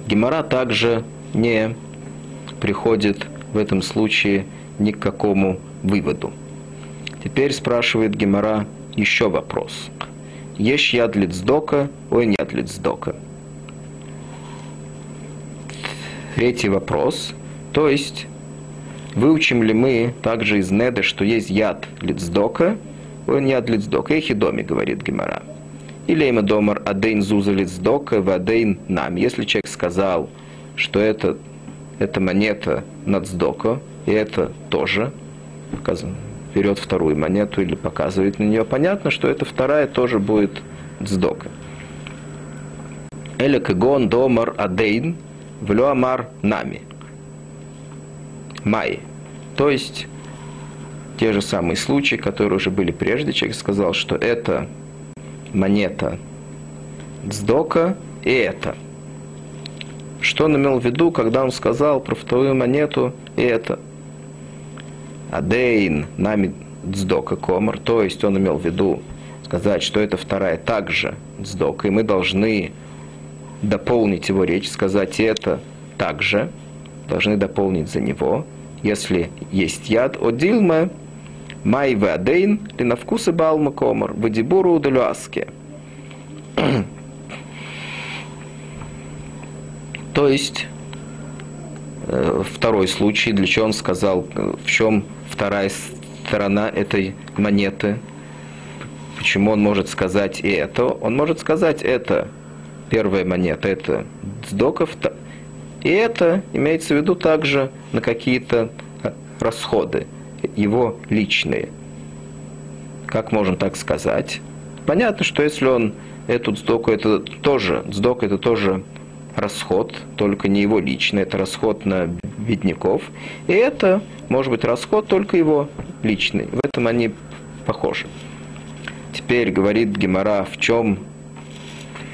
Гемора также не приходит в этом случае ни к какому выводу. Теперь спрашивает Гемора еще вопрос. Есть яд лицдока, ой нет лицдока. Третий вопрос. То есть, выучим ли мы также из Неда, что есть яд лицдока, ой яд лицдока, и хидоми, говорит Гемора. Или има домар адейн зуза лицдока, в адейн нам. Если человек сказал, что это, это монета нацдока, и это тоже, показано, берет вторую монету или показывает на нее, понятно, что эта вторая тоже будет дздока. Эля кегон домар адейн влюамар нами. Май. То есть, те же самые случаи, которые уже были прежде, человек сказал, что это монета дздока и это. Что он имел в виду, когда он сказал про вторую монету и это? Адейн, нами дздока комар, то есть он имел в виду сказать, что это вторая также дздока, и мы должны дополнить его речь, сказать это также, должны дополнить за него, если есть яд, одилма, май адейн, ли на вкусы балма комар, вадибуру удалюаске. То есть, э, второй случай, для чего он сказал, в чем вторая сторона этой монеты. Почему он может сказать и это? Он может сказать это. Первая монета – это сдоков. И это имеется в виду также на какие-то расходы, его личные. Как можно так сказать? Понятно, что если он эту сдоку, это тоже, сдок это тоже расход, только не его личный, это расход на бедняков. И это может быть расход только его личный. В этом они похожи. Теперь говорит Гемора, в чем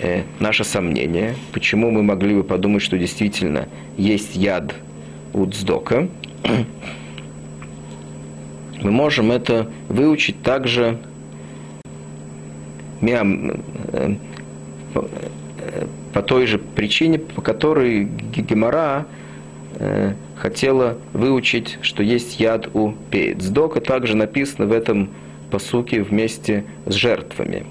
э, наше сомнение, почему мы могли бы подумать, что действительно есть яд у цдока, мы можем это выучить также э, по той же причине, по которой Гемора э, хотела выучить, что есть яд у пеет. Сдока также написано в этом посуке вместе с жертвами.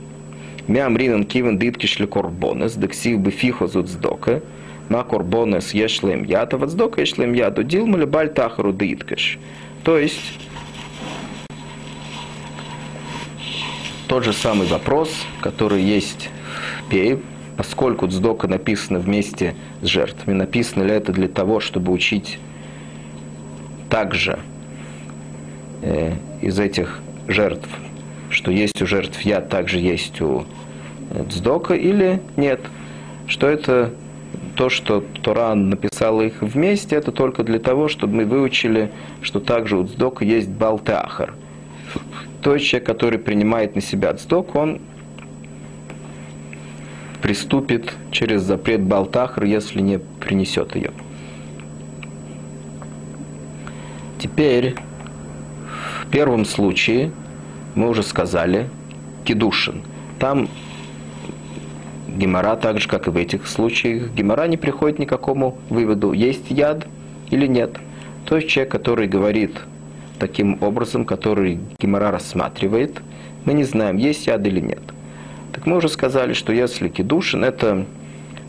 Мям ринан кивен диткишле корбонес, дексив бы фихо зуд сдока, ма корбонес ешлем яд, а вот сдока ешлем яду, дилмали баль тахару диткаш. То есть, тот же самый вопрос, который есть в Пее, поскольку цдока написано вместе с жертвами, написано ли это для того, чтобы учить также э, из этих жертв, что есть у жертв я, также есть у цдока, или нет, что это то, что Торан написал их вместе, это только для того, чтобы мы выучили, что также у цдока есть балтеахар – то есть человек, который принимает на себя отсток, он приступит через запрет Балтахр, если не принесет ее. Теперь, в первом случае, мы уже сказали, кедушин. Там Гемора, так же, как и в этих случаях, Гемора не приходит ни к какому выводу, есть яд или нет. То есть человек, который говорит таким образом, который Гимара рассматривает, мы не знаем, есть яд или нет. Так мы уже сказали, что если кедушин – это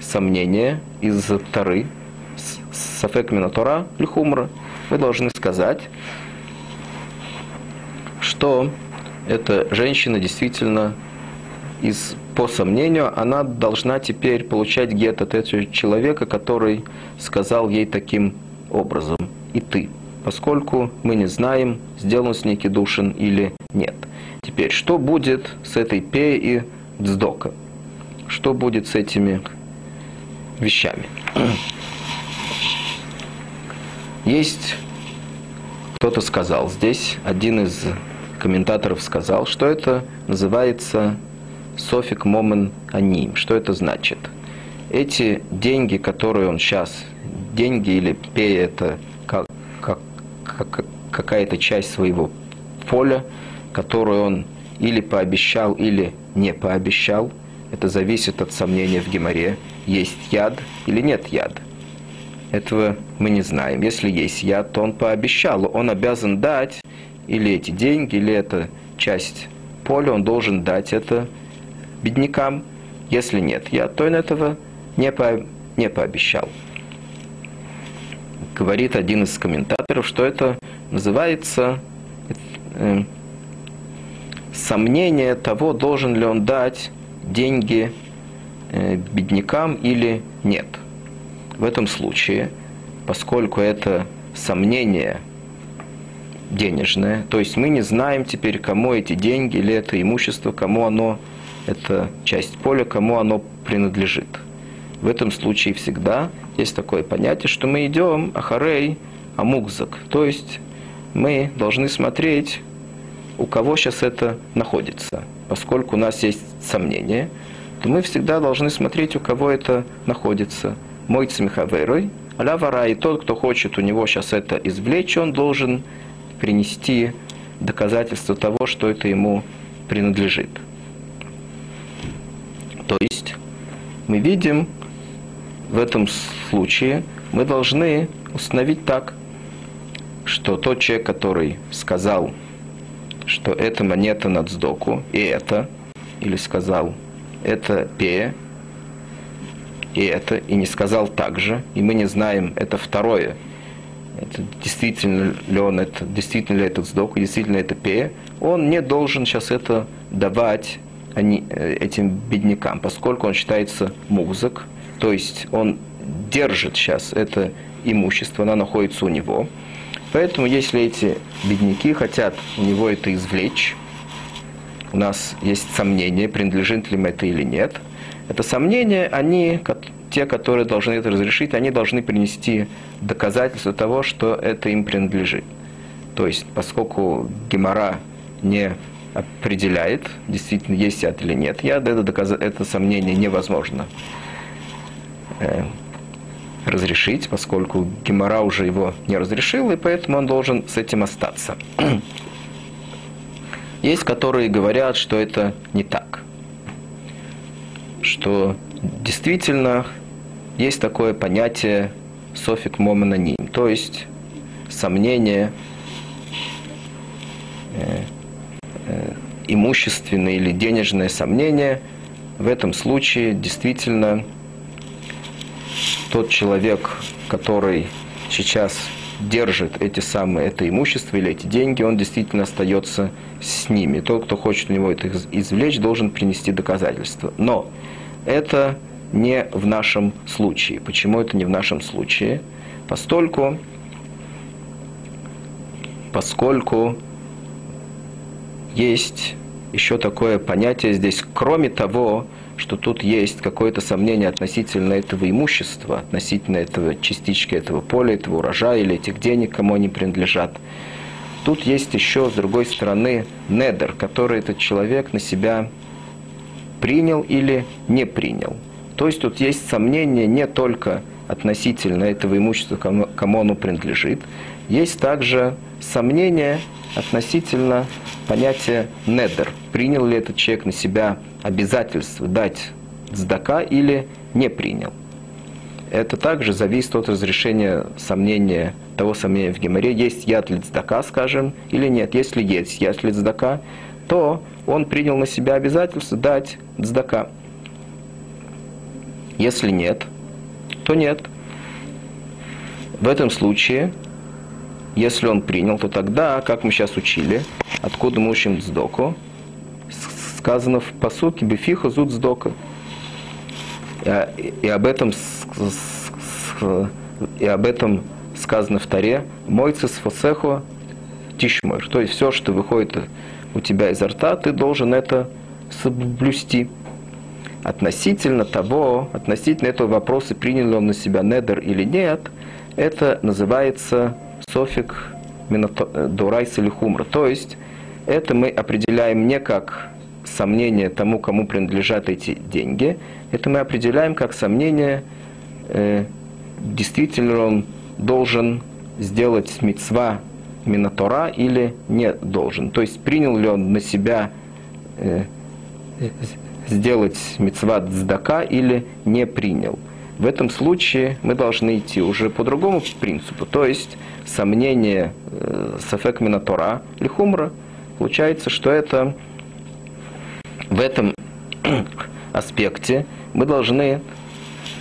сомнение из Тары, сафек минатора или хумра, мы должны сказать, что эта женщина действительно из, по сомнению, она должна теперь получать гет от этого человека, который сказал ей таким образом, и ты поскольку мы не знаем, сделан с ней кедушин или нет. Теперь, что будет с этой пе и дздока? Что будет с этими вещами? Есть, кто-то сказал здесь, один из комментаторов сказал, что это называется софик момен аним. Что это значит? Эти деньги, которые он сейчас, деньги или пе, это как, как какая-то часть своего поля, которую он или пообещал, или не пообещал. Это зависит от сомнения в геморе, есть яд или нет яда. Этого мы не знаем. Если есть яд, то он пообещал, он обязан дать или эти деньги, или эта часть поля, он должен дать это беднякам. Если нет яд, то он этого не, по, не пообещал говорит один из комментаторов, что это называется э, сомнение того, должен ли он дать деньги э, беднякам или нет. В этом случае, поскольку это сомнение денежное, то есть мы не знаем теперь, кому эти деньги или это имущество, кому оно, это часть поля, кому оно принадлежит. В этом случае всегда есть такое понятие, что мы идем ахарей амукзак, то есть мы должны смотреть, у кого сейчас это находится. Поскольку у нас есть сомнения, то мы всегда должны смотреть, у кого это находится. Мой цмихаверой, аля вара, и тот, кто хочет у него сейчас это извлечь, он должен принести доказательство того, что это ему принадлежит. То есть мы видим, в этом случае мы должны установить так, что тот человек, который сказал, что это монета над сдоку, и это, или сказал, это пе, и это, и не сказал так же, и мы не знаем, это второе, это действительно ли он это, действительно ли этот сдок, действительно это пе, он не должен сейчас это давать они, э, этим беднякам, поскольку он считается музык, то есть он держит сейчас это имущество, оно находится у него. Поэтому если эти бедняки хотят у него это извлечь, у нас есть сомнение, принадлежит ли им это или нет. Это сомнение, они, те, которые должны это разрешить, они должны принести доказательство того, что это им принадлежит. То есть, поскольку Гемора не определяет, действительно есть яд или нет яд, это, доказать, это сомнение невозможно э, разрешить, поскольку Гемора уже его не разрешил, и поэтому он должен с этим остаться. Есть, которые говорят, что это не так. Что действительно есть такое понятие софик момононим, то есть сомнение э, э, имущественное или денежное сомнение, в этом случае действительно тот человек, который сейчас держит эти самые, это имущество или эти деньги, он действительно остается с ними. Тот, кто хочет у него это извлечь, должен принести доказательства. Но это не в нашем случае. Почему это не в нашем случае? Постольку, поскольку есть еще такое понятие здесь, кроме того, что тут есть какое-то сомнение относительно этого имущества, относительно этого частички этого поля, этого урожая или этих денег, кому они принадлежат. Тут есть еще, с другой стороны, недер, который этот человек на себя принял или не принял. То есть тут есть сомнение не только относительно этого имущества, кому, оно принадлежит, есть также сомнение относительно понятия недер. Принял ли этот человек на себя обязательство дать сдака или не принял. Это также зависит от разрешения сомнения, того сомнения в геморе, есть яд ли цдака, скажем, или нет. Если есть яд ли цдака, то он принял на себя обязательство дать цдака. Если нет, то нет. В этом случае, если он принял, то тогда, как мы сейчас учили, откуда мы учим цдоку, сказано в посуке Бефиха зуд сдока. И об этом и об этом сказано в Таре «Мойцес фосехо тишмер». То есть все, что выходит у тебя изо рта, ты должен это соблюсти. Относительно того, относительно этого вопроса, принял ли он на себя недер или нет, это называется софик дурайс или хумра. То есть это мы определяем не как сомнение тому, кому принадлежат эти деньги, это мы определяем как сомнение, э, действительно он должен сделать мецва Минатора или не должен. То есть принял ли он на себя э, сделать мецва цдака или не принял. В этом случае мы должны идти уже по другому принципу, то есть сомнение э, сафек Минатора или хумра, получается, что это в этом аспекте мы должны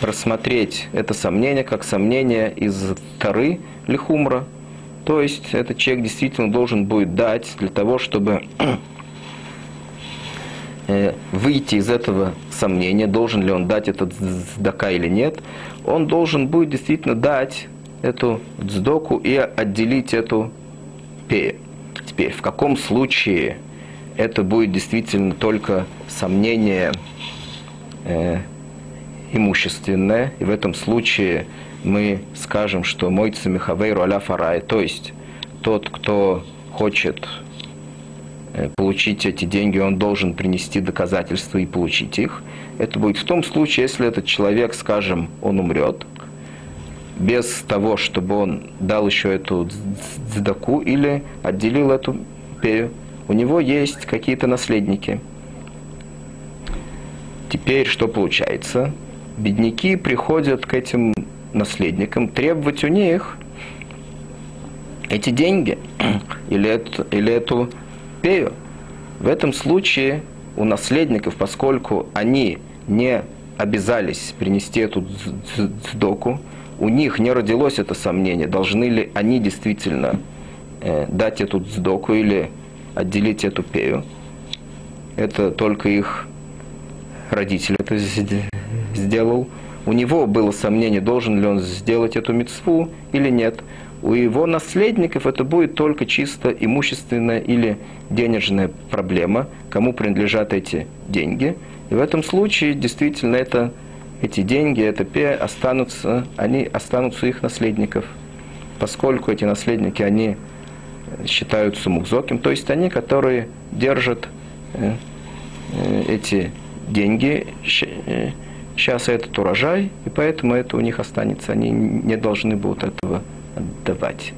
рассмотреть это сомнение как сомнение из Тары Лихумра. То есть этот человек действительно должен будет дать для того, чтобы выйти из этого сомнения, должен ли он дать этот сдака или нет, он должен будет действительно дать эту сдоку и отделить эту пею. Теперь, в каком случае это будет действительно только сомнение э, имущественное, и в этом случае мы скажем, что мой цемихавейру аля фарай, то есть тот, кто хочет э, получить эти деньги, он должен принести доказательства и получить их. Это будет в том случае, если этот человек, скажем, он умрет, без того, чтобы он дал еще эту дздаку или отделил эту пею у него есть какие-то наследники. Теперь что получается? Бедняки приходят к этим наследникам требовать у них эти деньги или эту, или эту пею. В этом случае у наследников, поскольку они не обязались принести эту сдоку, у них не родилось это сомнение, должны ли они действительно э, дать эту сдоку или отделить эту пею. Это только их родитель это сделал. У него было сомнение, должен ли он сделать эту мецву или нет. У его наследников это будет только чисто имущественная или денежная проблема, кому принадлежат эти деньги. И в этом случае действительно это, эти деньги, это пе останутся, они останутся у их наследников. Поскольку эти наследники, они считаются мукзоким, то есть они, которые держат э, э, эти деньги, сейчас этот урожай, и поэтому это у них останется, они не должны будут этого отдавать.